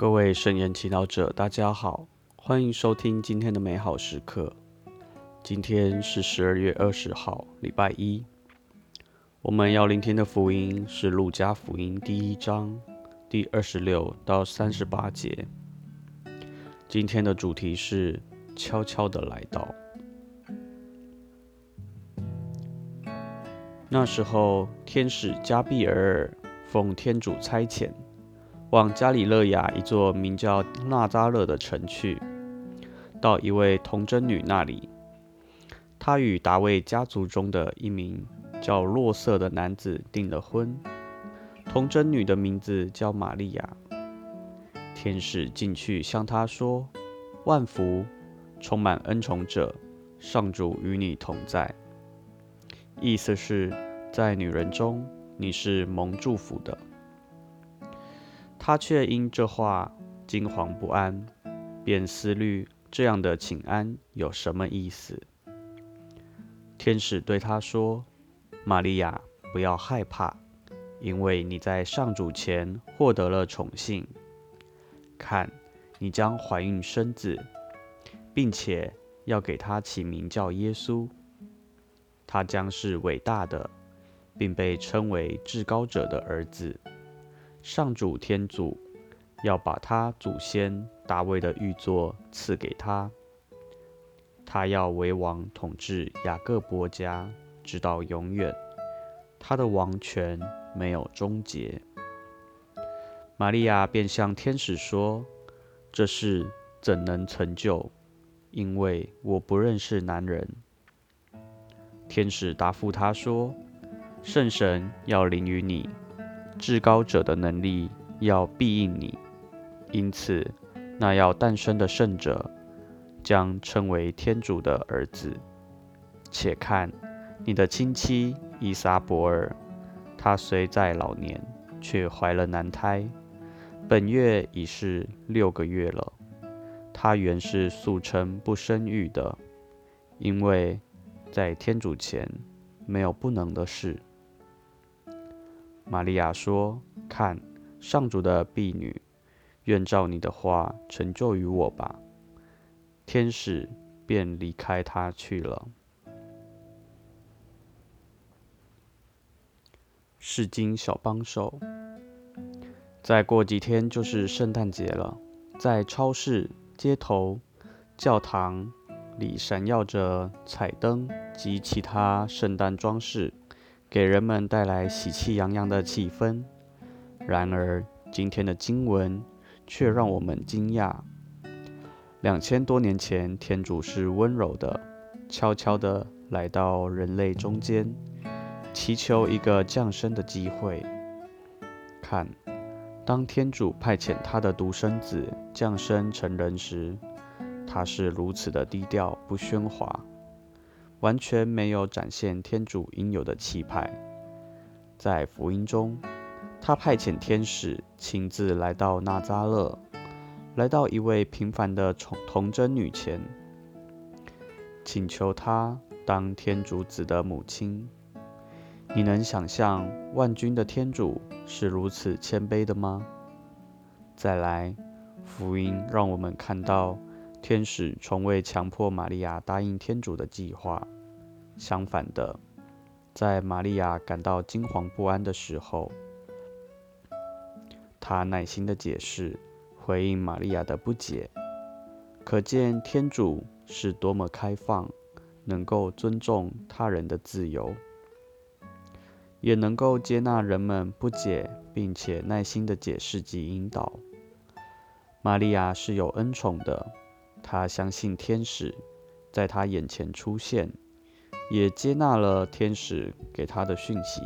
各位圣言祈祷者，大家好，欢迎收听今天的美好时刻。今天是十二月二十号，礼拜一。我们要聆听的福音是《路加福音》第一章第二十六到三十八节。今天的主题是悄悄的来到。那时候，天使加比尔奉天主差遣，往加里勒亚一座名叫纳扎勒的城去，到一位童贞女那里。他与达维家族中的一名。叫洛色的男子订了婚，童贞女的名字叫玛利亚。天使进去向她说：“万福，充满恩宠者，上主与你同在。”意思是，在女人中你是蒙祝福的。他却因这话惊惶不安，便思虑这样的请安有什么意思。天使对他说。玛利亚，不要害怕，因为你在上主前获得了宠幸。看，你将怀孕生子，并且要给他起名叫耶稣。他将是伟大的，并被称为至高者的儿子。上主天主要把他祖先大卫的玉座赐给他，他要为王统治雅各伯家。直到永远，他的王权没有终结。玛利亚便向天使说：“这事怎能成就？因为我不认识男人。”天使答复他说：“圣神要临于你，至高者的能力要庇应你，因此那要诞生的圣者将称为天主的儿子。且看。”你的亲戚伊莎伯尔，她虽在老年，却怀了男胎，本月已是六个月了。她原是素称不生育的，因为在天主前没有不能的事。玛利亚说：“看，上主的婢女，愿照你的话成就于我吧。”天使便离开她去了。是经小帮手。再过几天就是圣诞节了，在超市、街头、教堂里闪耀着彩灯及其他圣诞装饰，给人们带来喜气洋洋的气氛。然而，今天的经文却让我们惊讶：两千多年前，天主是温柔的，悄悄地来到人类中间。祈求一个降生的机会。看，当天主派遣他的独生子降生成人时，他是如此的低调不喧哗，完全没有展现天主应有的气派。在福音中，他派遣天使亲自来到纳扎勒，来到一位平凡的童童贞女前，请求她当天主子的母亲。你能想象万军的天主是如此谦卑的吗？再来，福音让我们看到，天使从未强迫玛利亚答应天主的计划。相反的，在玛利亚感到惊惶不安的时候，他耐心的解释，回应玛利亚的不解。可见天主是多么开放，能够尊重他人的自由。也能够接纳人们不解，并且耐心的解释及引导。玛利亚是有恩宠的，他相信天使在他眼前出现，也接纳了天使给他的讯息，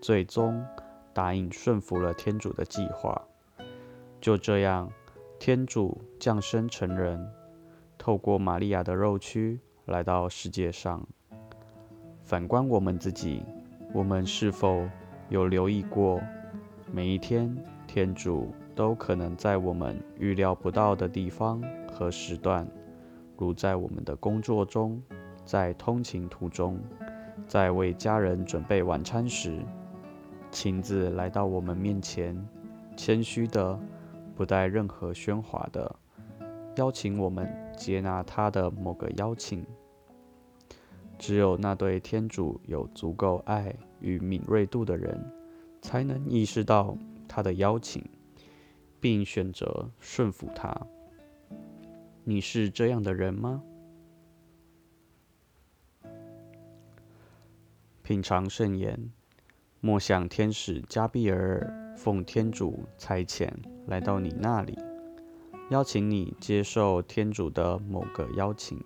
最终答应顺服了天主的计划。就这样，天主降生成人，透过玛利亚的肉躯来到世界上。反观我们自己。我们是否有留意过，每一天天主都可能在我们预料不到的地方和时段，如在我们的工作中，在通勤途中，在为家人准备晚餐时，亲自来到我们面前，谦虚的、不带任何喧哗的邀请我们接纳他的某个邀请。只有那对天主有足够爱与敏锐度的人，才能意识到他的邀请，并选择顺服他。你是这样的人吗？品尝圣言，莫想天使加比尔奉天主差遣来到你那里，邀请你接受天主的某个邀请。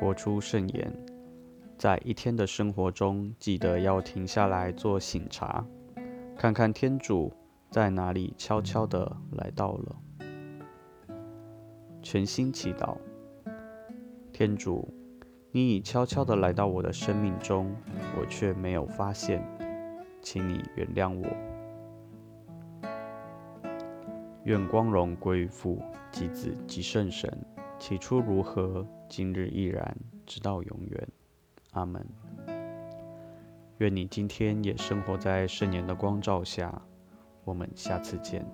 活出圣言，在一天的生活中，记得要停下来做醒察，看看天主在哪里悄悄的来到了。全心祈祷，天主，你已悄悄的来到我的生命中，我却没有发现，请你原谅我。愿光荣归于父、及子、及圣神。起初如何，今日亦然，直到永远。阿门。愿你今天也生活在圣言的光照下。我们下次见。